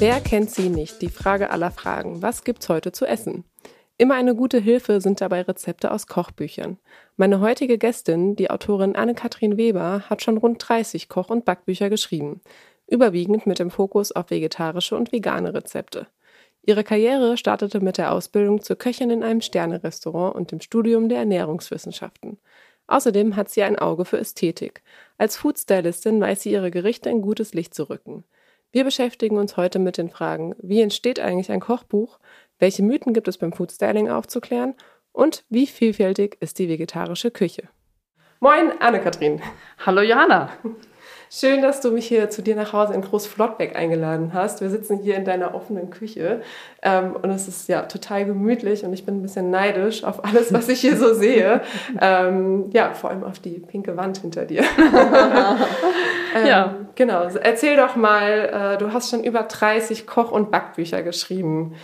Wer kennt sie nicht? Die Frage aller Fragen. Was gibt's heute zu essen? Immer eine gute Hilfe sind dabei Rezepte aus Kochbüchern. Meine heutige Gästin, die Autorin Anne-Kathrin Weber, hat schon rund 30 Koch- und Backbücher geschrieben. Überwiegend mit dem Fokus auf vegetarische und vegane Rezepte. Ihre Karriere startete mit der Ausbildung zur Köchin in einem Sternerestaurant und dem Studium der Ernährungswissenschaften. Außerdem hat sie ein Auge für Ästhetik. Als Foodstylistin weiß sie ihre Gerichte in gutes Licht zu rücken. Wir beschäftigen uns heute mit den Fragen, wie entsteht eigentlich ein Kochbuch, welche Mythen gibt es beim Foodstyling aufzuklären und wie vielfältig ist die vegetarische Küche. Moin, Anne-Kathrin. Hallo Johanna. Schön, dass du mich hier zu dir nach Hause in Großflottbeck eingeladen hast. Wir sitzen hier in deiner offenen Küche ähm, und es ist ja total gemütlich und ich bin ein bisschen neidisch auf alles, was ich hier so sehe. Ähm, ja, vor allem auf die pinke Wand hinter dir. ähm, ja. Genau. Erzähl doch mal, äh, du hast schon über 30 Koch- und Backbücher geschrieben.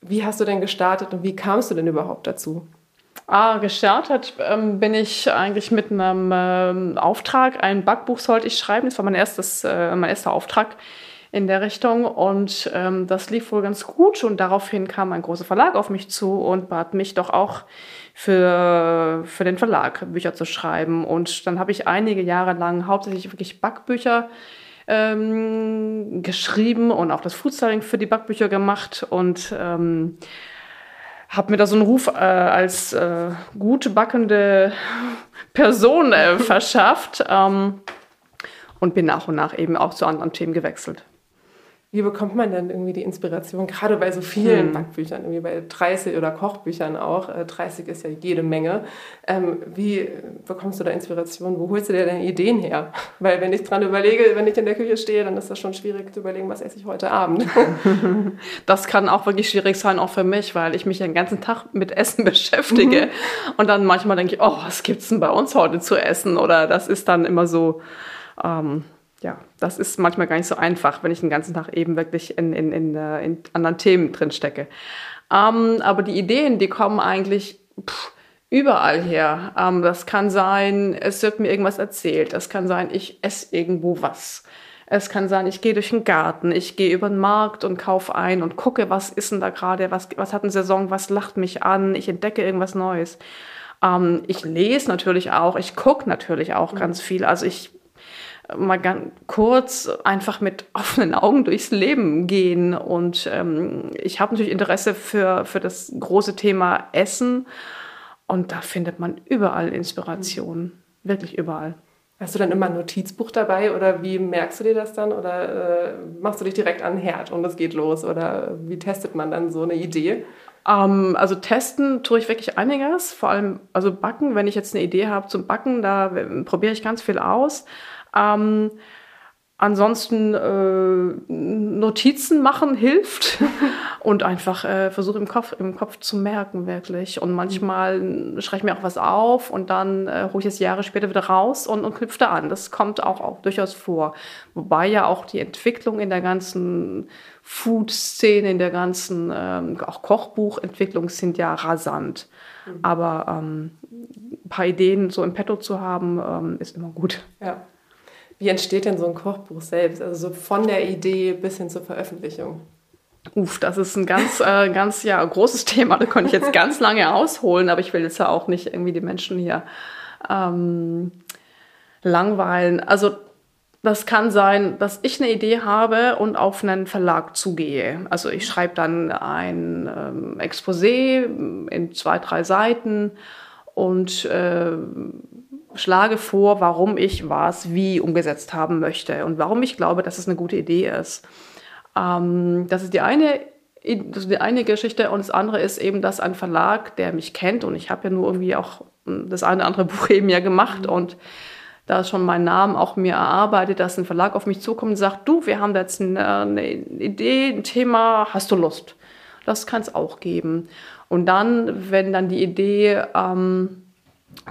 Wie hast du denn gestartet und wie kamst du denn überhaupt dazu? Ah, gestartet ähm, bin ich eigentlich mit einem ähm, Auftrag. Ein Backbuch sollte ich schreiben. Das war mein, erstes, äh, mein erster Auftrag in der Richtung. Und ähm, das lief wohl ganz gut. Und daraufhin kam ein großer Verlag auf mich zu und bat mich doch auch für, für den Verlag Bücher zu schreiben. Und dann habe ich einige Jahre lang hauptsächlich wirklich Backbücher ähm, geschrieben und auch das Foodstyling für die Backbücher gemacht. Und ähm, habe mir da so einen Ruf äh, als äh, gut backende Person äh, verschafft ähm, und bin nach und nach eben auch zu anderen Themen gewechselt. Wie bekommt man denn irgendwie die Inspiration, gerade bei so vielen hm. Backbüchern, irgendwie bei 30 oder Kochbüchern auch, 30 äh, ist ja jede Menge. Ähm, wie bekommst du da Inspiration? Wo holst du dir deine Ideen her? Weil wenn ich dran überlege, wenn ich in der Küche stehe, dann ist das schon schwierig zu überlegen, was esse ich heute Abend. Das kann auch wirklich schwierig sein, auch für mich, weil ich mich den ganzen Tag mit Essen beschäftige. Mhm. Und dann manchmal denke ich, oh, was gibt's denn bei uns heute zu essen? Oder das ist dann immer so... Ähm, ja, das ist manchmal gar nicht so einfach, wenn ich den ganzen Tag eben wirklich in, in, in, äh, in anderen Themen drin stecke. Ähm, aber die Ideen, die kommen eigentlich pff, überall her. Ähm, das kann sein, es wird mir irgendwas erzählt. Es kann sein, ich esse irgendwo was. Es kann sein, ich gehe durch den Garten, ich gehe über den Markt und kaufe ein und gucke, was ist denn da gerade, was, was hat eine Saison, was lacht mich an, ich entdecke irgendwas Neues. Ähm, ich lese natürlich auch, ich gucke natürlich auch mhm. ganz viel. Also ich mal ganz kurz einfach mit offenen Augen durchs Leben gehen. Und ähm, ich habe natürlich Interesse für, für das große Thema Essen. Und da findet man überall Inspiration. Mhm. Wirklich überall. Hast du dann immer ein Notizbuch dabei oder wie merkst du dir das dann? Oder äh, machst du dich direkt an den Herd und es geht los? Oder wie testet man dann so eine Idee? Ähm, also testen tue ich wirklich einiges, vor allem also backen. Wenn ich jetzt eine Idee habe zum Backen, da äh, probiere ich ganz viel aus. Ähm, ansonsten äh, Notizen machen hilft und einfach äh, versuche im Kopf, im Kopf zu merken wirklich. Und manchmal schreibe ich mir auch was auf und dann äh, hole ich es Jahre später wieder raus und, und knüpfe da an. Das kommt auch, auch durchaus vor. Wobei ja auch die Entwicklung in der ganzen Food-Szene, in der ganzen ähm, auch Kochbuchentwicklung sind ja rasant. Mhm. Aber ähm, ein paar Ideen so im Petto zu haben, ähm, ist immer gut. Ja. Wie entsteht denn so ein Kochbuch selbst? Also so von der Idee bis hin zur Veröffentlichung? Uff, das ist ein ganz, äh, ganz ja, großes Thema. Da konnte ich jetzt ganz lange ausholen, aber ich will jetzt ja auch nicht irgendwie die Menschen hier ähm, langweilen. Also das kann sein, dass ich eine Idee habe und auf einen Verlag zugehe. Also ich schreibe dann ein ähm, Exposé in zwei, drei Seiten und äh, schlage vor, warum ich was wie umgesetzt haben möchte und warum ich glaube, dass es eine gute Idee ist. Ähm, das ist die eine das ist die eine Geschichte und das andere ist eben, dass ein Verlag, der mich kennt und ich habe ja nur irgendwie auch das eine oder andere Buch eben ja gemacht mhm. und da schon meinen Namen auch mir erarbeitet, dass ein Verlag auf mich zukommt und sagt, du, wir haben da jetzt eine, eine Idee, ein Thema, hast du Lust? Das kann es auch geben. Und dann, wenn dann die Idee ähm,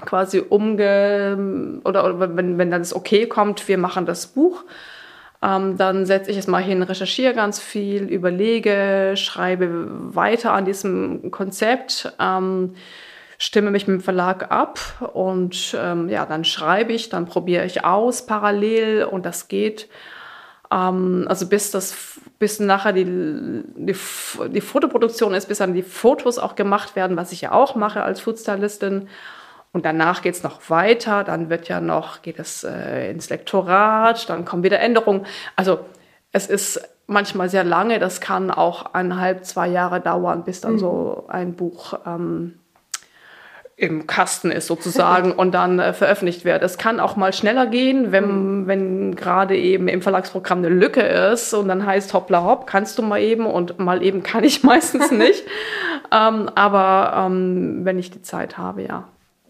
quasi umge... oder, oder wenn, wenn dann das Okay kommt, wir machen das Buch, ähm, dann setze ich es mal hin, recherchiere ganz viel, überlege, schreibe weiter an diesem Konzept. Ähm, stimme mich mit dem Verlag ab und ähm, ja, dann schreibe ich, dann probiere ich aus parallel und das geht. Ähm, also bis das, bis nachher die, die, die Fotoproduktion ist, bis dann die Fotos auch gemacht werden, was ich ja auch mache als Foodstylistin. Und danach geht es noch weiter, dann wird ja noch, geht es äh, ins Lektorat, dann kommen wieder Änderungen. Also es ist manchmal sehr lange, das kann auch eineinhalb, zwei Jahre dauern, bis dann mhm. so ein Buch ähm, im Kasten ist sozusagen und dann äh, veröffentlicht wird. Es kann auch mal schneller gehen, wenn, mhm. wenn gerade eben im Verlagsprogramm eine Lücke ist und dann heißt hoppla hopp, kannst du mal eben und mal eben kann ich meistens nicht. ähm, aber ähm, wenn ich die Zeit habe, ja.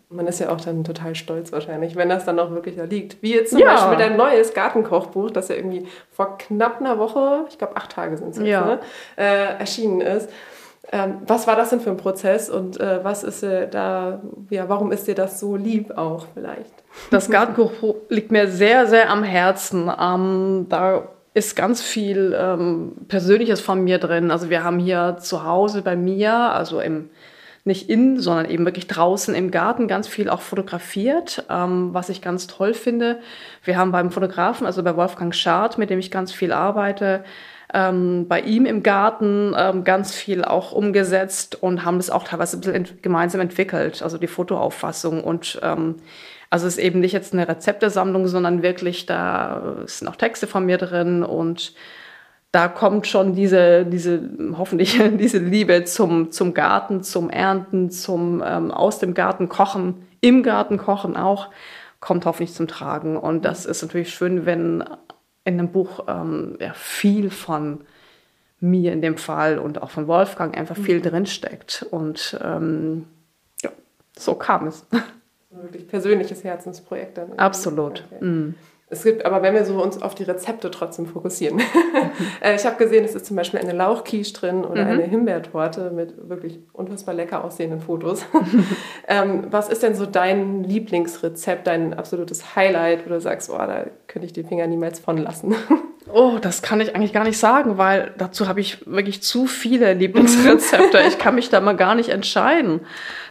Man ist ja auch dann total stolz wahrscheinlich, wenn das dann auch wirklich da liegt. Wie jetzt zum ja. Beispiel dein neues Gartenkochbuch, das ja irgendwie vor knapp einer Woche, ich glaube acht Tage sind es jetzt, ja. ne, äh, erschienen ist. Ähm, was war das denn für ein Prozess und äh, was ist äh, da, ja, warum ist dir das so lieb auch vielleicht? Das Gartenbuch liegt mir sehr, sehr am Herzen. Ähm, da ist ganz viel ähm, Persönliches von mir drin. Also wir haben hier zu Hause bei mir, also im nicht in, sondern eben wirklich draußen im Garten ganz viel auch fotografiert, ähm, was ich ganz toll finde. Wir haben beim Fotografen, also bei Wolfgang Schad, mit dem ich ganz viel arbeite, ähm, bei ihm im Garten ähm, ganz viel auch umgesetzt und haben das auch teilweise ein bisschen ent gemeinsam entwickelt, also die Fotoauffassung. Und ähm, also es ist eben nicht jetzt eine Rezeptesammlung, sondern wirklich, da sind auch Texte von mir drin und da kommt schon diese, diese hoffentlich diese Liebe zum, zum Garten, zum Ernten, zum ähm, aus dem Garten kochen, im Garten kochen auch, kommt hoffentlich zum Tragen. Und das ist natürlich schön, wenn in dem Buch ähm, ja, viel von mir in dem Fall und auch von Wolfgang einfach viel mhm. drinsteckt. Und ähm, ja, so kam es. Wirklich persönliches Herzensprojekt dann. Absolut. Okay. Mm. Es gibt, aber wenn wir so uns auf die Rezepte trotzdem fokussieren. Äh, ich habe gesehen, es ist zum Beispiel eine Lauchquiche drin oder mhm. eine Himbeertorte mit wirklich unfassbar lecker aussehenden Fotos. ähm, was ist denn so dein Lieblingsrezept, dein absolutes Highlight, wo du sagst, oh, da könnte ich die Finger niemals von lassen? Oh, das kann ich eigentlich gar nicht sagen, weil dazu habe ich wirklich zu viele Lieblingsrezepte. ich kann mich da mal gar nicht entscheiden.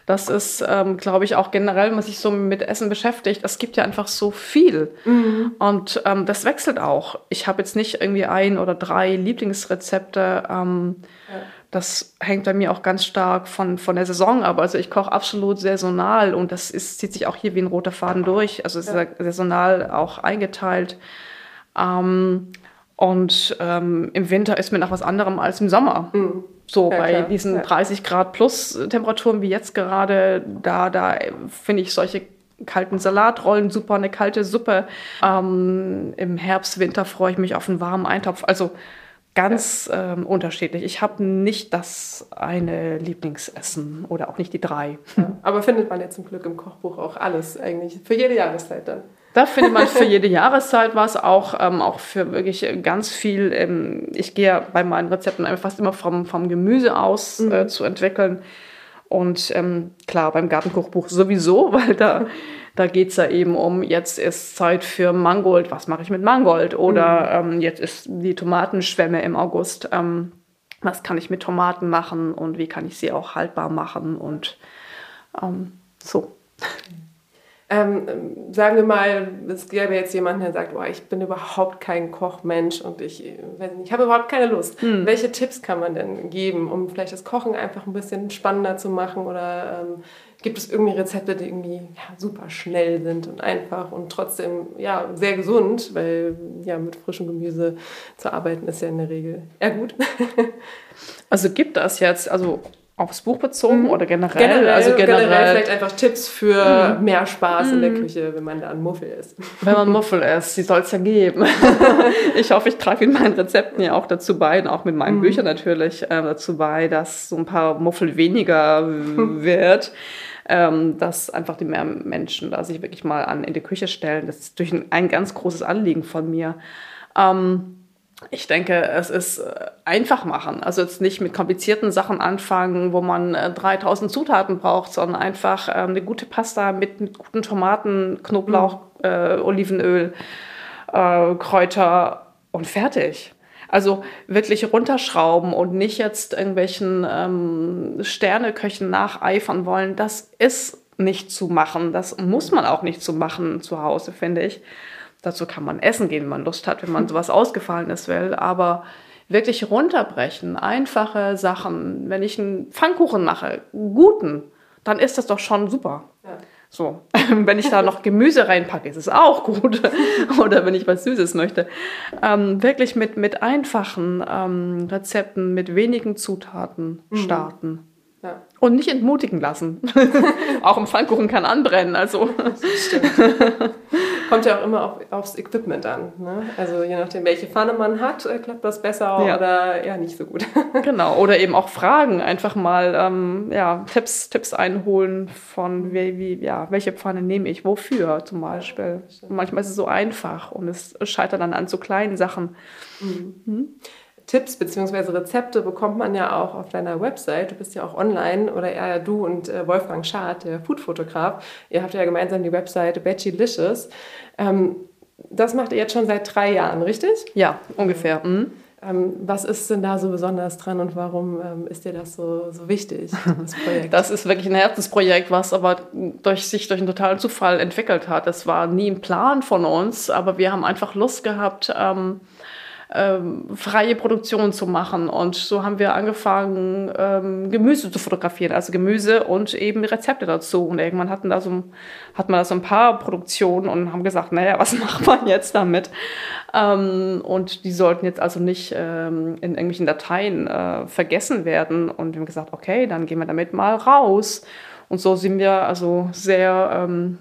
Das ist, ähm, glaube ich, auch generell, wenn man sich so mit Essen beschäftigt. Es gibt ja einfach so viel. Mhm. Und ähm, das wechselt auch. Ich habe jetzt nicht irgendwie ein oder drei Lieblingsrezepte. Ähm, ja. Das hängt bei mir auch ganz stark von, von der Saison ab. Also ich koche absolut saisonal und das ist, zieht sich auch hier wie ein roter Faden durch. Also es ist ja. saisonal auch eingeteilt. Ähm, und ähm, im Winter ist mir nach was anderem als im Sommer. Mhm. So ja, bei klar. diesen ja. 30 Grad plus Temperaturen wie jetzt gerade, da, da finde ich solche kalten Salatrollen super, eine kalte Suppe. Ähm, Im Herbst, Winter freue ich mich auf einen warmen Eintopf. Also ganz ja. ähm, unterschiedlich. Ich habe nicht das eine Lieblingsessen oder auch nicht die drei. aber findet man ja zum Glück im Kochbuch auch alles eigentlich für jede Jahreszeit dann. Da findet man für jede Jahreszeit was, auch, ähm, auch für wirklich ganz viel. Ähm, ich gehe bei meinen Rezepten einfach fast immer vom, vom Gemüse aus mhm. äh, zu entwickeln. Und ähm, klar, beim Gartenkochbuch sowieso, weil da, da geht es ja eben um, jetzt ist Zeit für Mangold, was mache ich mit Mangold? Oder mhm. ähm, jetzt ist die Tomatenschwemme im August, ähm, was kann ich mit Tomaten machen und wie kann ich sie auch haltbar machen und ähm, so. Ähm, sagen wir mal, es gäbe jetzt jemanden, der sagt, oh, ich bin überhaupt kein Kochmensch und ich, ich habe überhaupt keine Lust. Hm. Welche Tipps kann man denn geben, um vielleicht das Kochen einfach ein bisschen spannender zu machen oder ähm, gibt es irgendwie Rezepte, die irgendwie ja, super schnell sind und einfach und trotzdem ja, sehr gesund, weil ja, mit frischem Gemüse zu arbeiten ist ja in der Regel eher gut. also gibt das jetzt, also aufs Buch bezogen mhm. oder generell? generell? Also generell, generell vielleicht einfach Tipps für mhm. mehr Spaß mhm. in der mhm. Küche, wenn man da ein Muffel isst. Wenn man Muffel isst, die soll es ja geben. ich hoffe, ich trage in meinen Rezepten ja auch dazu bei, und auch mit meinen mhm. Büchern natürlich äh, dazu bei, dass so ein paar Muffel weniger wird. Ähm, dass einfach die mehr Menschen da sich wirklich mal an in die Küche stellen. Das ist durch ein, ein ganz großes Anliegen von mir. Ähm, ich denke, es ist äh, einfach machen. Also jetzt nicht mit komplizierten Sachen anfangen, wo man 3000 äh, Zutaten braucht, sondern einfach ähm, eine gute Pasta mit, mit guten Tomaten, Knoblauch, mhm. äh, Olivenöl, äh, Kräuter und fertig. Also wirklich runterschrauben und nicht jetzt irgendwelchen ähm, Sterneköchen nacheifern wollen. Das ist nicht zu machen. Das muss man auch nicht zu machen zu Hause, finde ich. Dazu kann man essen gehen, wenn man Lust hat, wenn man sowas Ausgefallenes will. Aber wirklich runterbrechen, einfache Sachen. Wenn ich einen Pfannkuchen mache, guten, dann ist das doch schon super. Ja. So, wenn ich da noch Gemüse reinpacke, ist es auch gut. Oder wenn ich was Süßes möchte. Ähm, wirklich mit, mit einfachen ähm, Rezepten, mit wenigen Zutaten mhm. Ja. Und nicht entmutigen lassen. auch ein Pfannkuchen kann anbrennen. Also. Kommt ja auch immer auf, aufs Equipment an. Ne? Also je nachdem, welche Pfanne man hat, äh, klappt das besser ja. oder ja nicht so gut. genau. Oder eben auch Fragen. Einfach mal ähm, ja, Tipps, Tipps einholen von wie, wie, ja, welche Pfanne nehme ich, wofür zum Beispiel. Ja, manchmal ist es so einfach und es scheitert dann an so kleinen Sachen. Mhm. Mhm. Tipps bzw. Rezepte bekommt man ja auch auf deiner Website. Du bist ja auch online oder eher du und äh, Wolfgang Schad, der Foodfotograf. Ihr habt ja gemeinsam die Website Veggielicious. Ähm, das macht ihr jetzt schon seit drei Jahren, richtig? Ja, ungefähr. Mhm. Ähm, was ist denn da so besonders dran und warum ähm, ist dir das so, so wichtig, das Projekt? Das ist wirklich ein Herzensprojekt, was aber durch sich durch einen totalen Zufall entwickelt hat. Das war nie ein Plan von uns, aber wir haben einfach Lust gehabt, ähm, ähm, freie Produktion zu machen. Und so haben wir angefangen, ähm, Gemüse zu fotografieren, also Gemüse und eben Rezepte dazu. Und irgendwann hatten da so, hat man da so ein paar Produktionen und haben gesagt, naja, was macht man jetzt damit? Ähm, und die sollten jetzt also nicht ähm, in irgendwelchen Dateien äh, vergessen werden. Und wir haben gesagt, okay, dann gehen wir damit mal raus. Und so sind wir also sehr ähm,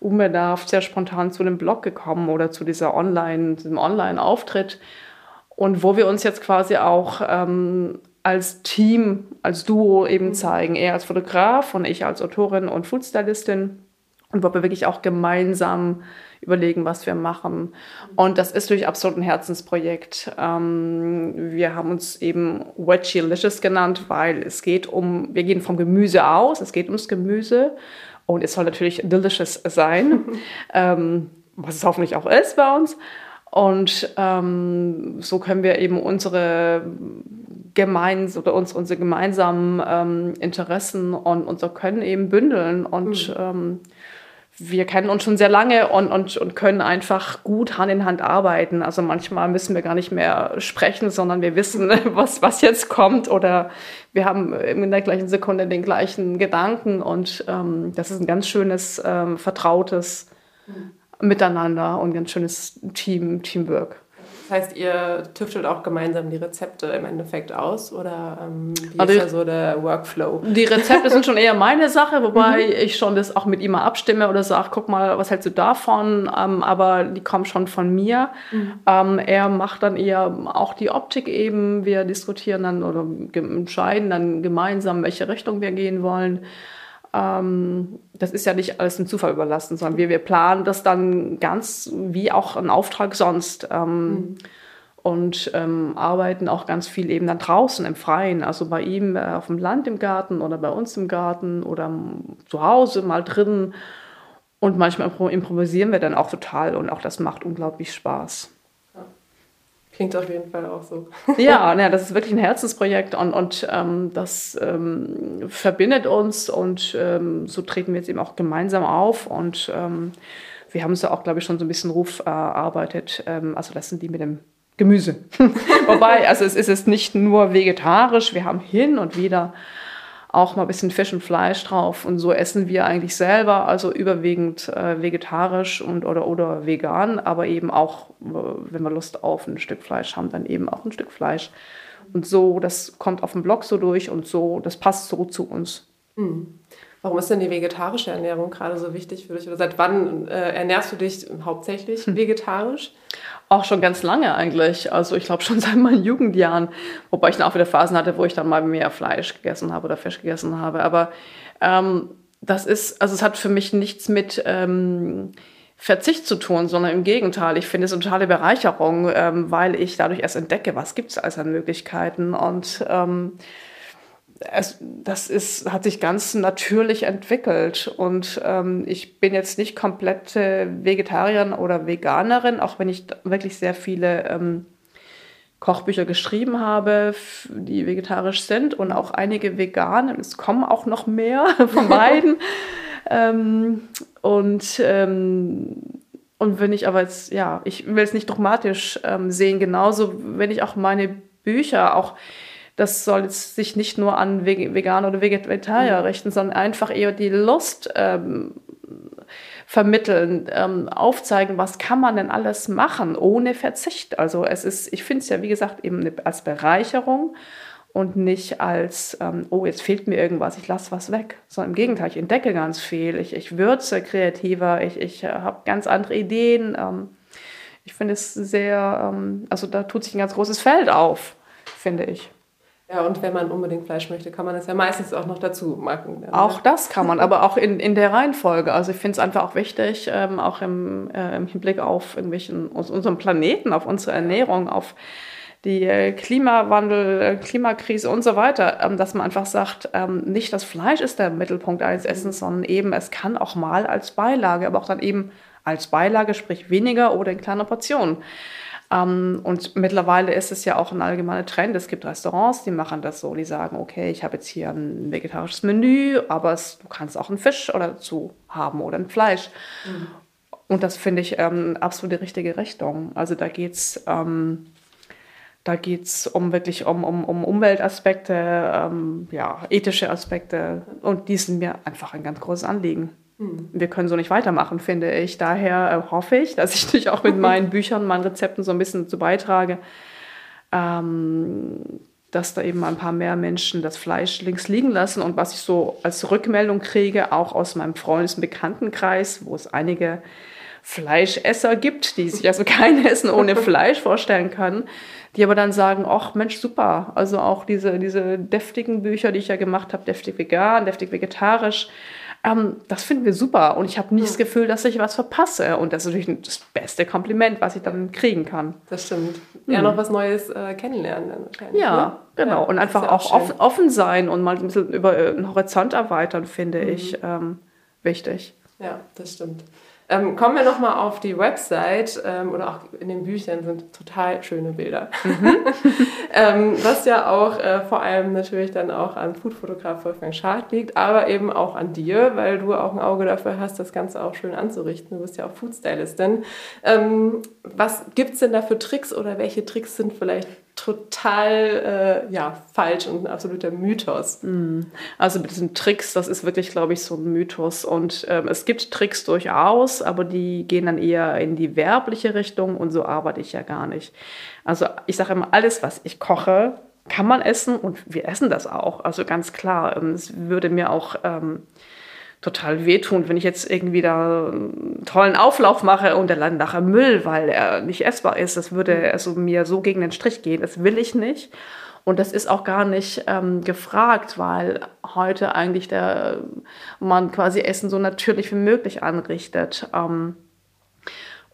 unbedarft, sehr spontan zu dem Blog gekommen oder zu dieser Online, diesem Online-Auftritt. Und wo wir uns jetzt quasi auch ähm, als Team, als Duo eben mhm. zeigen. Er als Fotograf und ich als Autorin und Foodstylistin. Und wo wir wirklich auch gemeinsam überlegen, was wir machen. Und das ist durch absolut ein Herzensprojekt. Ähm, wir haben uns eben Wedgie-Licious genannt, weil es geht um, wir gehen vom Gemüse aus, es geht ums Gemüse und es soll natürlich delicious sein, ähm, was es hoffentlich auch ist bei uns. Und ähm, so können wir eben unsere gemeins oder uns, unsere gemeinsamen ähm, Interessen und unser Können eben bündeln und mhm. Wir kennen uns schon sehr lange und, und, und können einfach gut Hand in Hand arbeiten. Also manchmal müssen wir gar nicht mehr sprechen, sondern wir wissen, was, was jetzt kommt oder wir haben in der gleichen Sekunde den gleichen Gedanken und ähm, das ist ein ganz schönes, ähm, vertrautes mhm. Miteinander und ganz schönes Team, Teamwork. Das heißt, ihr tüftelt auch gemeinsam die Rezepte im Endeffekt aus oder ähm, wie also ist da so der Workflow? Die Rezepte sind schon eher meine Sache, wobei mhm. ich schon das auch mit ihm mal abstimme oder sage, guck mal, was hältst du davon? Ähm, aber die kommen schon von mir. Mhm. Ähm, er macht dann eher auch die Optik eben. Wir diskutieren dann oder entscheiden dann gemeinsam, welche Richtung wir gehen wollen ähm, das ist ja nicht alles dem Zufall überlassen, sondern wir, wir planen das dann ganz wie auch ein Auftrag sonst. Ähm, mhm. Und ähm, arbeiten auch ganz viel eben dann draußen im Freien, also bei ihm äh, auf dem Land im Garten oder bei uns im Garten oder zu Hause mal drin. Und manchmal improvisieren wir dann auch total und auch das macht unglaublich Spaß. Klingt auf jeden Fall auch so. ja, ja, das ist wirklich ein Herzensprojekt und, und ähm, das ähm, verbindet uns und ähm, so treten wir jetzt eben auch gemeinsam auf und ähm, wir haben es ja auch, glaube ich, schon so ein bisschen Ruf erarbeitet. Ähm, also das sind die mit dem Gemüse. Wobei, also es ist es nicht nur vegetarisch, wir haben hin und wieder auch mal ein bisschen Fisch und Fleisch drauf. Und so essen wir eigentlich selber, also überwiegend äh, vegetarisch und oder, oder vegan, aber eben auch, äh, wenn wir Lust auf ein Stück Fleisch haben, dann eben auch ein Stück Fleisch. Und so, das kommt auf dem Blog so durch und so, das passt so zu uns. Mhm. Warum ist denn die vegetarische Ernährung gerade so wichtig für dich? Oder seit wann äh, ernährst du dich hauptsächlich hm. Auch schon ganz lange eigentlich. Also ich glaube schon seit meinen Jugendjahren. Wobei ich dann auch wieder Phasen hatte, wo ich dann mal mehr Fleisch gegessen habe oder Fisch gegessen habe. Aber ähm, das ist, also es hat für mich nichts mit ähm, Verzicht zu tun, sondern im Gegenteil. Ich finde es eine totale Bereicherung, ähm, weil ich dadurch erst entdecke, was gibt es alles an Möglichkeiten. Und ähm, es, das ist, hat sich ganz natürlich entwickelt. Und ähm, ich bin jetzt nicht komplette Vegetarierin oder Veganerin, auch wenn ich wirklich sehr viele ähm, Kochbücher geschrieben habe, die vegetarisch sind und auch einige vegan. Es kommen auch noch mehr von beiden. ähm, und, ähm, und wenn ich aber jetzt, ja, ich will es nicht dogmatisch ähm, sehen, genauso, wenn ich auch meine Bücher auch das soll jetzt sich nicht nur an Veganer oder Vegetarier mhm. richten, sondern einfach eher die Lust ähm, vermitteln, ähm, aufzeigen, was kann man denn alles machen ohne Verzicht. Also es ist, ich finde es ja wie gesagt eben als Bereicherung und nicht als, ähm, oh, jetzt fehlt mir irgendwas, ich lasse was weg. Sondern im Gegenteil, ich entdecke ganz viel, ich, ich würze kreativer, ich, ich äh, habe ganz andere Ideen. Ähm, ich finde es sehr, ähm, also da tut sich ein ganz großes Feld auf, finde ich. Ja, und wenn man unbedingt Fleisch möchte, kann man das ja meistens auch noch dazu machen. Ja, auch das kann man, aber auch in, in der Reihenfolge. Also ich finde es einfach auch wichtig, ähm, auch im, äh, im Hinblick auf irgendwelchen, aus unserem Planeten, auf unsere Ernährung, auf die äh, Klimawandel, äh, Klimakrise und so weiter, ähm, dass man einfach sagt, ähm, nicht das Fleisch ist der Mittelpunkt eines Essens, sondern eben es kann auch mal als Beilage, aber auch dann eben als Beilage, sprich weniger oder in kleiner Portion. Ähm, und mittlerweile ist es ja auch ein allgemeiner Trend. Es gibt Restaurants, die machen das so. Die sagen, okay, ich habe jetzt hier ein vegetarisches Menü, aber es, du kannst auch einen Fisch oder dazu haben oder ein Fleisch. Mhm. Und das finde ich ähm, absolut die richtige Richtung. Also da geht es ähm, da geht's um wirklich um, um, um Umweltaspekte, ähm, ja, ethische Aspekte. Und die sind mir einfach ein ganz großes Anliegen. Hm. Wir können so nicht weitermachen, finde ich. Daher äh, hoffe ich, dass ich dich auch mit meinen Büchern, meinen Rezepten so ein bisschen dazu beitrage, ähm, dass da eben ein paar mehr Menschen das Fleisch links liegen lassen. Und was ich so als Rückmeldung kriege, auch aus meinem Freundes- und Bekanntenkreis, wo es einige Fleischesser gibt, die sich also kein Essen ohne Fleisch vorstellen können, die aber dann sagen, ach Mensch, super. Also auch diese, diese deftigen Bücher, die ich ja gemacht habe, deftig vegan, deftig vegetarisch, ähm, das finden wir super und ich habe nicht ja. das Gefühl, dass ich was verpasse. Und das ist natürlich das beste Kompliment, was ich dann kriegen kann. Das stimmt. Ja, mhm. noch was Neues äh, kennenlernen dann. Ja, ne? genau. Ja, und einfach auch, auch offen, offen, sein und mal ein bisschen über äh, den Horizont erweitern, finde mhm. ich ähm, wichtig. Ja, das stimmt. Ähm, kommen wir nochmal auf die Website ähm, oder auch in den Büchern sind total schöne Bilder. Mhm. ähm, was ja auch äh, vor allem natürlich dann auch an Foodfotograf Wolfgang Schad liegt, aber eben auch an dir, weil du auch ein Auge dafür hast, das Ganze auch schön anzurichten. Du bist ja auch Foodstylistin. Ähm, was gibt es denn da für Tricks oder welche Tricks sind vielleicht total äh, ja, falsch und ein absoluter Mythos. Hm. Also mit diesen Tricks, das ist wirklich, glaube ich, so ein Mythos. Und ähm, es gibt Tricks durchaus, aber die gehen dann eher in die werbliche Richtung und so arbeite ich ja gar nicht. Also ich sage immer, alles, was ich koche, kann man essen und wir essen das auch. Also ganz klar, ähm, es würde mir auch... Ähm, total wehtun, wenn ich jetzt irgendwie da einen tollen Auflauf mache und der landet nachher Müll, weil er nicht essbar ist. Das würde also mir so gegen den Strich gehen. Das will ich nicht. Und das ist auch gar nicht ähm, gefragt, weil heute eigentlich der man quasi Essen so natürlich wie möglich anrichtet. Ähm,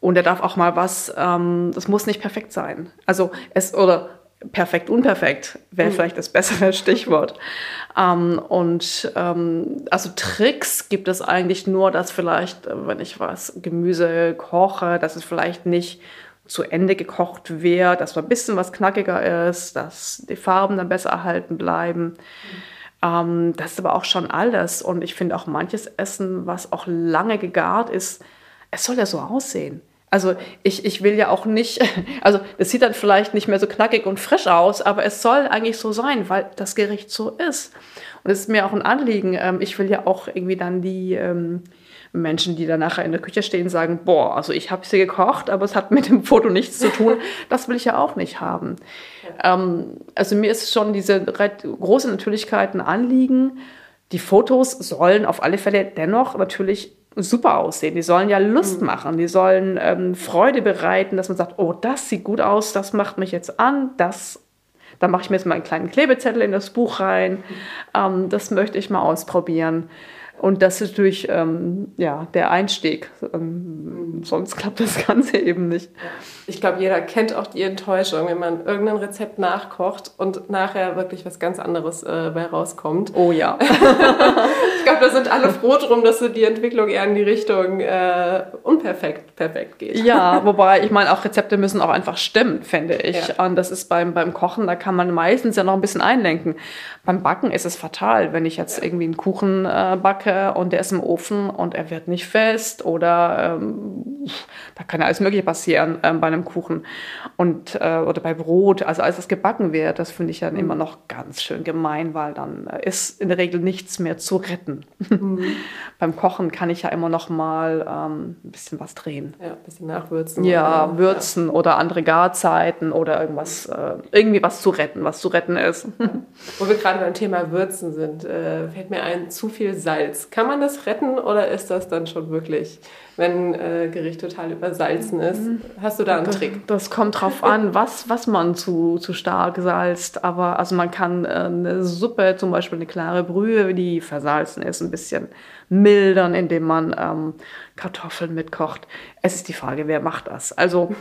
und er darf auch mal was, ähm, das muss nicht perfekt sein. Also es, oder perfekt, unperfekt wäre mhm. vielleicht das bessere Stichwort. ähm, und ähm, also Tricks gibt es eigentlich nur, dass vielleicht, äh, wenn ich was Gemüse koche, dass es vielleicht nicht zu Ende gekocht wird, dass ein bisschen was knackiger ist, dass die Farben dann besser erhalten bleiben. Mhm. Ähm, das ist aber auch schon alles. Und ich finde auch manches Essen, was auch lange gegart ist, es soll ja so aussehen. Also ich, ich will ja auch nicht, also es sieht dann vielleicht nicht mehr so knackig und frisch aus, aber es soll eigentlich so sein, weil das Gericht so ist. Und es ist mir auch ein Anliegen. Ähm, ich will ja auch irgendwie dann die ähm, Menschen, die dann nachher in der Küche stehen, sagen, boah, also ich habe sie gekocht, aber es hat mit dem Foto nichts zu tun. Das will ich ja auch nicht haben. Ähm, also mir ist schon diese große Natürlichkeit ein Anliegen. Die Fotos sollen auf alle Fälle dennoch natürlich super aussehen. Die sollen ja Lust mhm. machen, die sollen ähm, Freude bereiten, dass man sagt, oh, das sieht gut aus, das macht mich jetzt an, das, da mache ich mir jetzt mal einen kleinen Klebezettel in das Buch rein, mhm. ähm, das möchte ich mal ausprobieren. Und das ist natürlich ähm, ja, der Einstieg. Ähm, sonst klappt das Ganze eben nicht. Ich glaube, jeder kennt auch die Enttäuschung, wenn man irgendein Rezept nachkocht und nachher wirklich was ganz anderes äh, bei rauskommt. Oh ja. ich glaube, da sind alle froh drum, dass die Entwicklung eher in die Richtung äh, unperfekt perfekt geht. Ja, wobei ich meine, auch Rezepte müssen auch einfach stimmen, finde ich. Ja. Und das ist beim, beim Kochen, da kann man meistens ja noch ein bisschen einlenken. Beim Backen ist es fatal, wenn ich jetzt irgendwie einen Kuchen äh, backe und der ist im Ofen und er wird nicht fest oder ähm, da kann ja alles Mögliche passieren ähm, bei einem Kuchen und äh, oder bei Brot. Also als das gebacken wird, das finde ich dann mhm. immer noch ganz schön gemein, weil dann äh, ist in der Regel nichts mehr zu retten. Mhm. Beim Kochen kann ich ja immer noch mal ähm, ein bisschen was drehen. Ja, ein bisschen nachwürzen. Ja, oder, würzen ja. oder andere Garzeiten oder irgendwas, äh, irgendwie was zu retten, was zu retten ist. Wo wir gerade beim Thema Würzen sind, äh, fällt mir ein, zu viel Salz. Kann man das retten oder ist das dann schon wirklich, wenn äh, Gericht total übersalzen ist? Hast du da einen das, Trick? Das kommt drauf an, was, was man zu, zu stark salzt. Aber also man kann äh, eine Suppe, zum Beispiel eine klare Brühe, die versalzen ist, ein bisschen mildern, indem man ähm, Kartoffeln mitkocht. Es ist die Frage, wer macht das? Also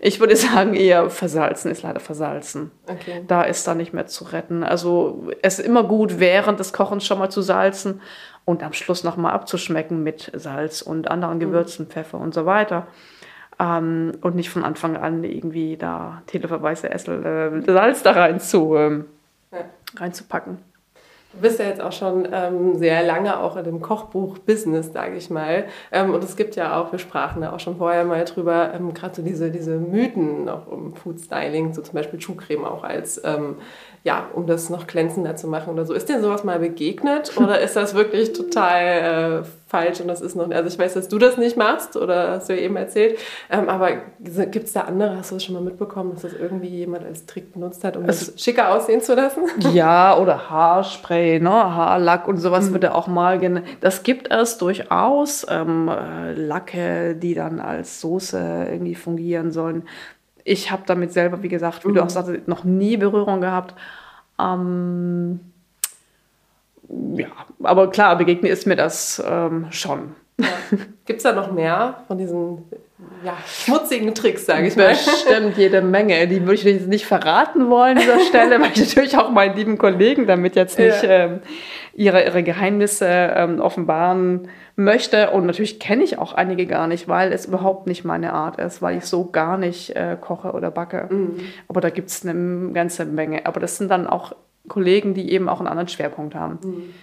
ich würde sagen, eher versalzen ist leider versalzen. Okay. Da ist da nicht mehr zu retten. Also es ist immer gut, während des Kochens schon mal zu salzen und am Schluss nochmal abzuschmecken mit Salz und anderen Gewürzen, mhm. Pfeffer und so weiter. Ähm, und nicht von Anfang an irgendwie da televerweise Essel äh, Salz da rein zu, ähm, ja. reinzupacken. Du bist ja jetzt auch schon ähm, sehr lange auch in dem Kochbuch-Business, sage ich mal. Ähm, und es gibt ja auch, wir sprachen da auch schon vorher mal drüber, ähm, gerade so diese, diese Mythen noch um Food Styling, so zum Beispiel Schuhcreme auch als ähm, ja, um das noch glänzender zu machen oder so. Ist dir sowas mal begegnet oder ist das wirklich total äh, falsch und das ist noch, also ich weiß, dass du das nicht machst oder hast du ja eben erzählt, ähm, aber gibt es da andere, hast du das schon mal mitbekommen, dass das irgendwie jemand als Trick benutzt hat, um also, das schicker aussehen zu lassen? Ja, oder Haarspray, ne? Haarlack und sowas mhm. wird ja auch mal, das gibt es durchaus, ähm, äh, Lacke, die dann als Soße irgendwie fungieren sollen ich habe damit selber, wie gesagt, wie mhm. du auch sagst, noch nie Berührung gehabt. Ähm, ja, aber klar, begegnet ist mir das ähm, schon. Ja. Gibt es da noch mehr von diesen ja, schmutzigen Tricks, sage ich mal? Bestimmt jede Menge. Die würde ich jetzt nicht verraten wollen an dieser Stelle, weil ich natürlich auch meinen lieben Kollegen damit jetzt nicht ja. ähm, ihre, ihre Geheimnisse ähm, offenbaren möchte. Und natürlich kenne ich auch einige gar nicht, weil es überhaupt nicht meine Art ist, weil ich so gar nicht äh, koche oder backe. Mhm. Aber da gibt es eine ganze Menge. Aber das sind dann auch Kollegen, die eben auch einen anderen Schwerpunkt haben. Mhm.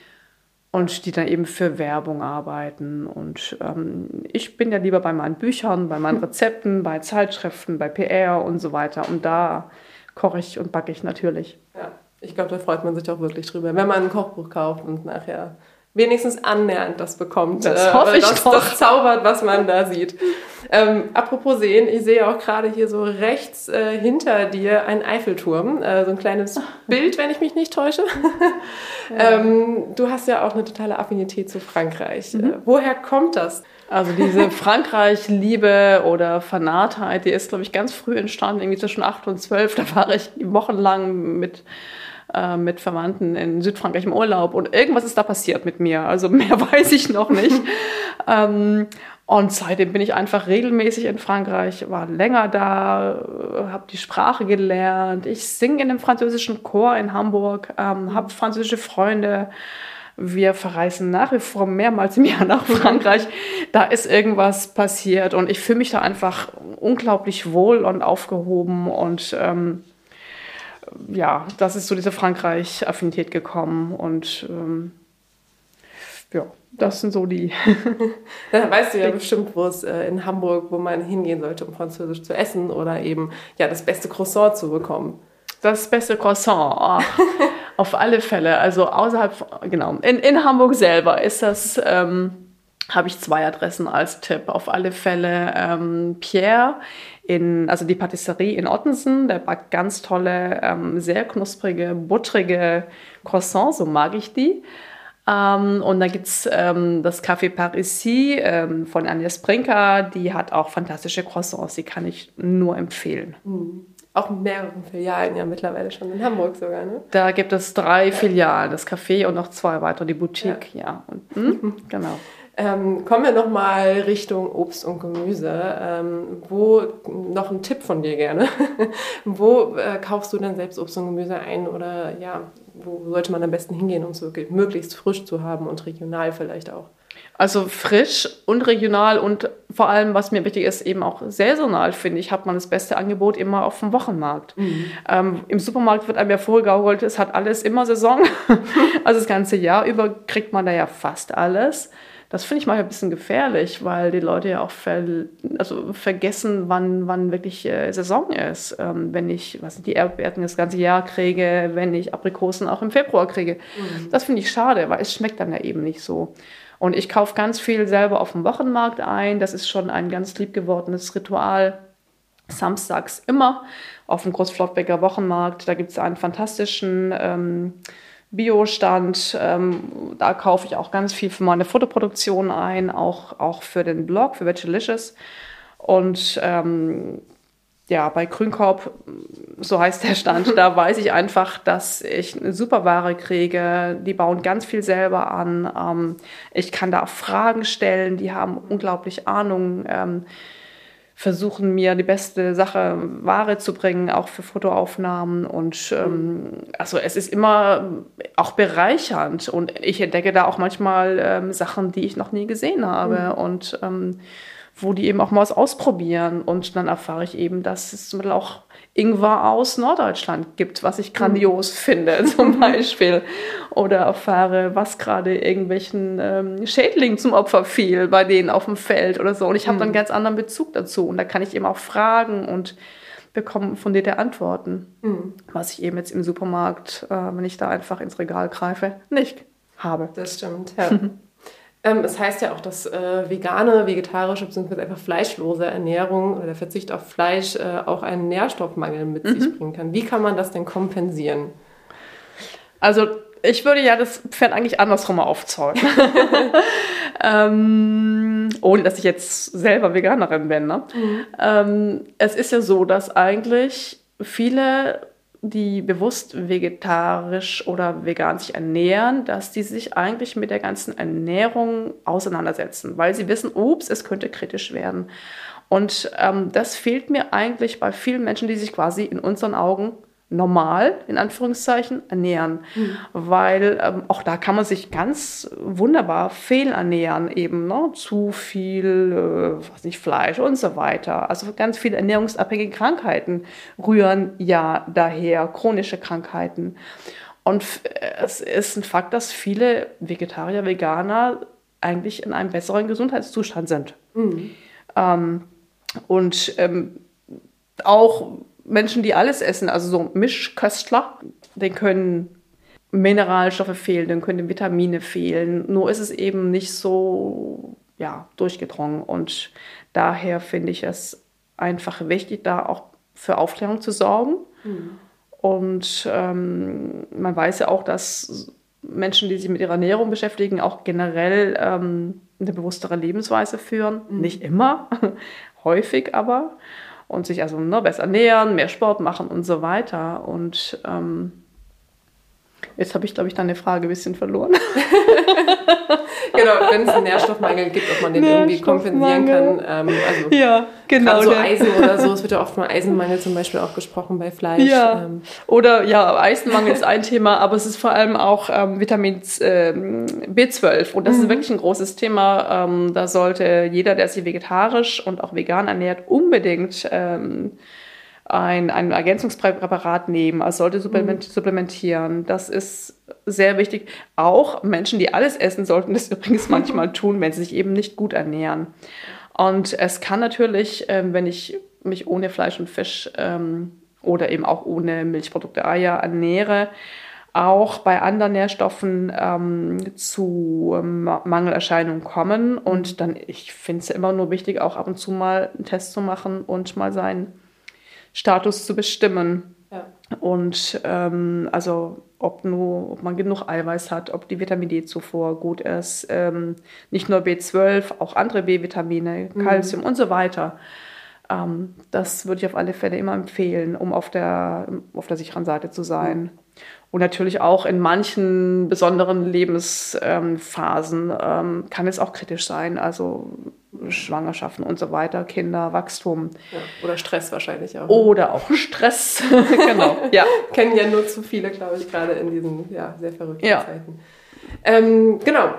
Und die dann eben für Werbung arbeiten. Und ähm, ich bin ja lieber bei meinen Büchern, bei meinen Rezepten, bei Zeitschriften, bei PR und so weiter. Und da koche ich und backe ich natürlich. Ja, ich glaube, da freut man sich auch wirklich drüber, wenn man ein Kochbuch kauft und nachher wenigstens annähernd das bekommt. Das äh, hoffe ich das, doch. Das zaubert, was man da sieht. Ähm, apropos sehen, ich sehe auch gerade hier so rechts äh, hinter dir einen Eiffelturm, äh, so ein kleines Bild, wenn ich mich nicht täusche. ähm, du hast ja auch eine totale Affinität zu Frankreich. Mhm. Äh, woher kommt das? Also diese Frankreich-Liebe oder Fanatheit, die ist, glaube ich, ganz früh entstanden, irgendwie zwischen 8 und 12. Da war ich wochenlang mit äh, mit Verwandten in Südfrankreich im Urlaub und irgendwas ist da passiert mit mir. Also mehr weiß ich noch nicht. ähm, und seitdem bin ich einfach regelmäßig in Frankreich, war länger da, äh, habe die Sprache gelernt. Ich singe in einem französischen Chor in Hamburg, ähm, habe französische Freunde. Wir verreisen nach wie vor mehrmals im Jahr nach Frankreich. Da ist irgendwas passiert und ich fühle mich da einfach unglaublich wohl und aufgehoben und ähm, ja, das ist so diese Frankreich-Affinität gekommen und ähm, ja, das sind so die. da weißt du ja bestimmt, wo es äh, in Hamburg, wo man hingehen sollte, um Französisch zu essen oder eben ja das beste Croissant zu bekommen. Das beste Croissant. Auf alle Fälle. Also außerhalb, genau. In, in Hamburg selber ist das, ähm, habe ich zwei Adressen als Tipp. Auf alle Fälle ähm, Pierre in, also die Patisserie in Ottensen, der backt ganz tolle, ähm, sehr knusprige, buttrige Croissants, so mag ich die. Ähm, und dann gibt es ähm, das Café Parisi ähm, von Agnes Brinker, die hat auch fantastische Croissants, die kann ich nur empfehlen. Mhm. Auch mehreren Filialen ja mittlerweile schon in Hamburg sogar, ne? Da gibt es drei Filialen, das Café und noch zwei weitere, die Boutique, ja. ja. Und, hm, genau. Ähm, kommen wir nochmal Richtung Obst und Gemüse. Ähm, wo, noch ein Tipp von dir gerne. wo äh, kaufst du denn selbst Obst und Gemüse ein oder ja, wo sollte man am besten hingehen, um es wirklich möglichst frisch zu haben und regional vielleicht auch? Also frisch und regional und vor allem, was mir wichtig ist, eben auch saisonal, finde ich, hat man das beste Angebot immer auf dem Wochenmarkt. Mhm. Ähm, Im Supermarkt wird einem ja vorgegaukelt, es hat alles immer Saison. also das ganze Jahr über kriegt man da ja fast alles. Das finde ich manchmal ein bisschen gefährlich, weil die Leute ja auch ver also vergessen, wann, wann wirklich äh, Saison ist. Ähm, wenn ich was die Erdbeeren das ganze Jahr kriege, wenn ich Aprikosen auch im Februar kriege. Mhm. Das finde ich schade, weil es schmeckt dann ja eben nicht so. Und ich kaufe ganz viel selber auf dem Wochenmarkt ein. Das ist schon ein ganz lieb gewordenes Ritual. Samstags immer auf dem Großflottbecker Wochenmarkt. Da gibt es einen fantastischen ähm, Biostand. Ähm, da kaufe ich auch ganz viel für meine Fotoproduktion ein, auch, auch für den Blog, für Vegelicious. Und ähm, ja, bei Grünkorb, so heißt der Stand, da weiß ich einfach, dass ich eine super Ware kriege. Die bauen ganz viel selber an. Ähm, ich kann da auch Fragen stellen, die haben unglaublich Ahnung. Ähm, versuchen mir die beste Sache Ware zu bringen, auch für Fotoaufnahmen. Und ähm, also es ist immer auch bereichernd und ich entdecke da auch manchmal ähm, Sachen, die ich noch nie gesehen habe mhm. und ähm, wo die eben auch mal was ausprobieren. Und dann erfahre ich eben, dass es zum Beispiel auch Ingwer aus Norddeutschland gibt, was ich grandios mhm. finde, zum Beispiel. Oder erfahre, was gerade irgendwelchen ähm, Schädlingen zum Opfer fiel bei denen auf dem Feld oder so. Und ich habe mhm. dann einen ganz anderen Bezug dazu. Und da kann ich eben auch fragen und bekomme fundierte Antworten, mhm. was ich eben jetzt im Supermarkt, äh, wenn ich da einfach ins Regal greife, nicht habe. Das stimmt, ja. Ähm, es heißt ja auch, dass äh, vegane, vegetarische bzw. einfach fleischlose Ernährung oder der Verzicht auf Fleisch äh, auch einen Nährstoffmangel mit mhm. sich bringen kann. Wie kann man das denn kompensieren? Also ich würde ja das Pferd eigentlich andersrum aufzäumen. ähm, ohne dass ich jetzt selber Veganerin bin. Ne? Mhm. Ähm, es ist ja so, dass eigentlich viele die bewusst vegetarisch oder vegan sich ernähren, dass die sich eigentlich mit der ganzen Ernährung auseinandersetzen, weil sie wissen, ups, es könnte kritisch werden. Und ähm, das fehlt mir eigentlich bei vielen Menschen, die sich quasi in unseren Augen normal, in Anführungszeichen, ernähren. Mhm. Weil ähm, auch da kann man sich ganz wunderbar fehlernähren, eben ne? zu viel äh, was nicht, Fleisch und so weiter. Also ganz viele ernährungsabhängige Krankheiten rühren ja daher, chronische Krankheiten. Und es ist ein Fakt, dass viele Vegetarier, Veganer eigentlich in einem besseren Gesundheitszustand sind. Mhm. Ähm, und ähm, auch Menschen, die alles essen, also so Mischköstler, den können Mineralstoffe fehlen, dann können Vitamine fehlen. Nur ist es eben nicht so ja, durchgedrungen. Und daher finde ich es einfach wichtig, da auch für Aufklärung zu sorgen. Mhm. Und ähm, man weiß ja auch, dass Menschen, die sich mit ihrer Ernährung beschäftigen, auch generell ähm, eine bewusstere Lebensweise führen. Mhm. Nicht immer, häufig aber und sich also ne, besser ernähren, mehr Sport machen und so weiter. Und ähm, jetzt habe ich, glaube ich, deine Frage ein bisschen verloren. genau, wenn es einen Nährstoffmangel gibt, ob man den irgendwie kompensieren kann. Ähm, also ja, genau. So Eisen oder so, es wird ja oft mal Eisenmangel zum Beispiel auch gesprochen bei Fleisch. Ja. Ähm. Oder ja, Eisenmangel ist ein Thema, aber es ist vor allem auch ähm, Vitamin ähm, B12 und das mhm. ist wirklich ein großes Thema. Ähm, da sollte jeder, der sich vegetarisch und auch vegan ernährt, unbedingt ähm, ein, ein Ergänzungspräparat nehmen, also sollte mhm. supplementieren. Das ist sehr wichtig. Auch Menschen, die alles essen, sollten das übrigens manchmal tun, wenn sie sich eben nicht gut ernähren. Und es kann natürlich, ähm, wenn ich mich ohne Fleisch und Fisch ähm, oder eben auch ohne Milchprodukte, Eier ernähre, auch bei anderen Nährstoffen ähm, zu ähm, Mangelerscheinungen kommen. Und dann, ich finde es immer nur wichtig, auch ab und zu mal einen Test zu machen und mal seinen Status zu bestimmen. Ja. Und ähm, also ob, nur, ob man genug Eiweiß hat, ob die Vitamin D-Zufuhr gut ist, ähm, nicht nur B12, auch andere B-Vitamine, Kalzium mhm. und so weiter. Ähm, das würde ich auf alle Fälle immer empfehlen, um auf der, auf der sicheren Seite zu sein. Mhm. Und natürlich auch in manchen besonderen Lebensphasen ähm, kann es auch kritisch sein. Also Schwangerschaften und so weiter, Kinder, Wachstum. Ja, oder Stress wahrscheinlich auch. Oder auch Stress, genau. Ja. Kennen ja nur zu viele, glaube ich, gerade in diesen ja, sehr verrückten ja. Zeiten. Ähm, genau,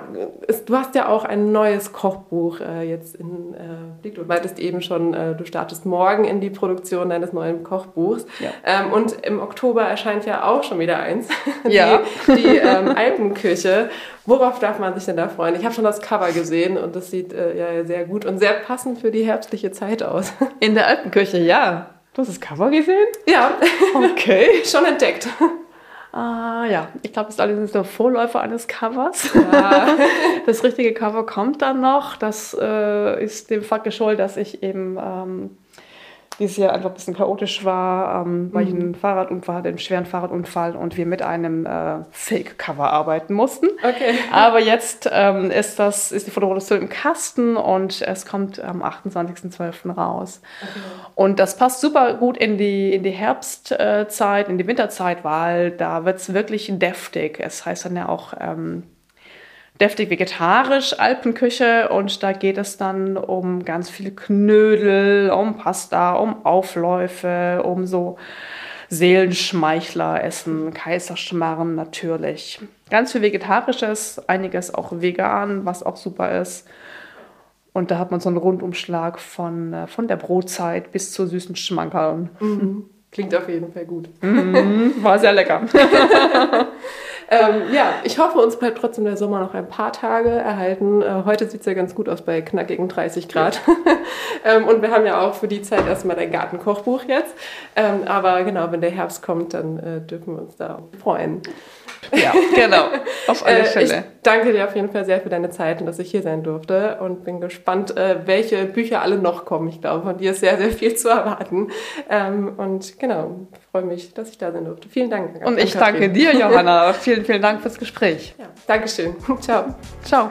du hast ja auch ein neues Kochbuch äh, jetzt in äh. Du meintest eben schon, äh, du startest morgen in die Produktion deines neuen Kochbuchs. Ja. Ähm, und im Oktober erscheint ja auch schon wieder eins, ja. die, die ähm, Alpenküche. Worauf darf man sich denn da freuen? Ich habe schon das Cover gesehen und das sieht äh, ja sehr gut und sehr passend für die herbstliche Zeit aus. In der Alpenküche, ja. Du hast das Cover gesehen? Ja. Okay. schon entdeckt. Ah, ja, ich glaube, es ist allerdings der Vorläufer eines Covers. Ja. das richtige Cover kommt dann noch. Das äh, ist dem Fakt geschuldet, dass ich eben ähm, dieses Jahr einfach ein bisschen chaotisch war, ähm, weil mhm. ich einen Fahrradunfall hatte, einen schweren Fahrradunfall und wir mit einem äh, Fake-Cover arbeiten mussten. Okay. Aber jetzt ähm, ist, das, ist die Fotoproduktion im Kasten und es kommt am 28.12. raus. Okay. Und das passt super gut in die, in die Herbstzeit, in die Winterzeit, weil da wird es wirklich deftig. Es heißt dann ja auch ähm, deftig vegetarisch, Alpenküche und da geht es dann um ganz viel Knödel, um Pasta, um Aufläufe, um so Seelenschmeichler essen, Kaiserschmarren natürlich. Ganz viel Vegetarisches, einiges auch vegan, was auch super ist. Und da hat man so einen Rundumschlag von, äh, von der Brotzeit bis zu süßen Schmankerln. Mhm. Klingt auf jeden Fall gut. Mhm, war sehr lecker. ähm, ja, ich hoffe, uns bleibt trotzdem der Sommer noch ein paar Tage erhalten. Äh, heute sieht es ja ganz gut aus bei knackigen 30 Grad. ähm, und wir haben ja auch für die Zeit erstmal ein Gartenkochbuch jetzt. Ähm, aber genau, wenn der Herbst kommt, dann äh, dürfen wir uns da freuen. Ja, genau. Auf alle Fälle. Äh, ich danke dir auf jeden Fall sehr für deine Zeit und dass ich hier sein durfte und bin gespannt, äh, welche Bücher alle noch kommen. Ich glaube, von dir ist sehr, sehr viel zu erwarten. Ähm, und genau, freue mich, dass ich da sein durfte. Vielen Dank. Und ich danke dir, Johanna. vielen, vielen Dank fürs Gespräch. Ja, Dankeschön. Ciao. Ciao.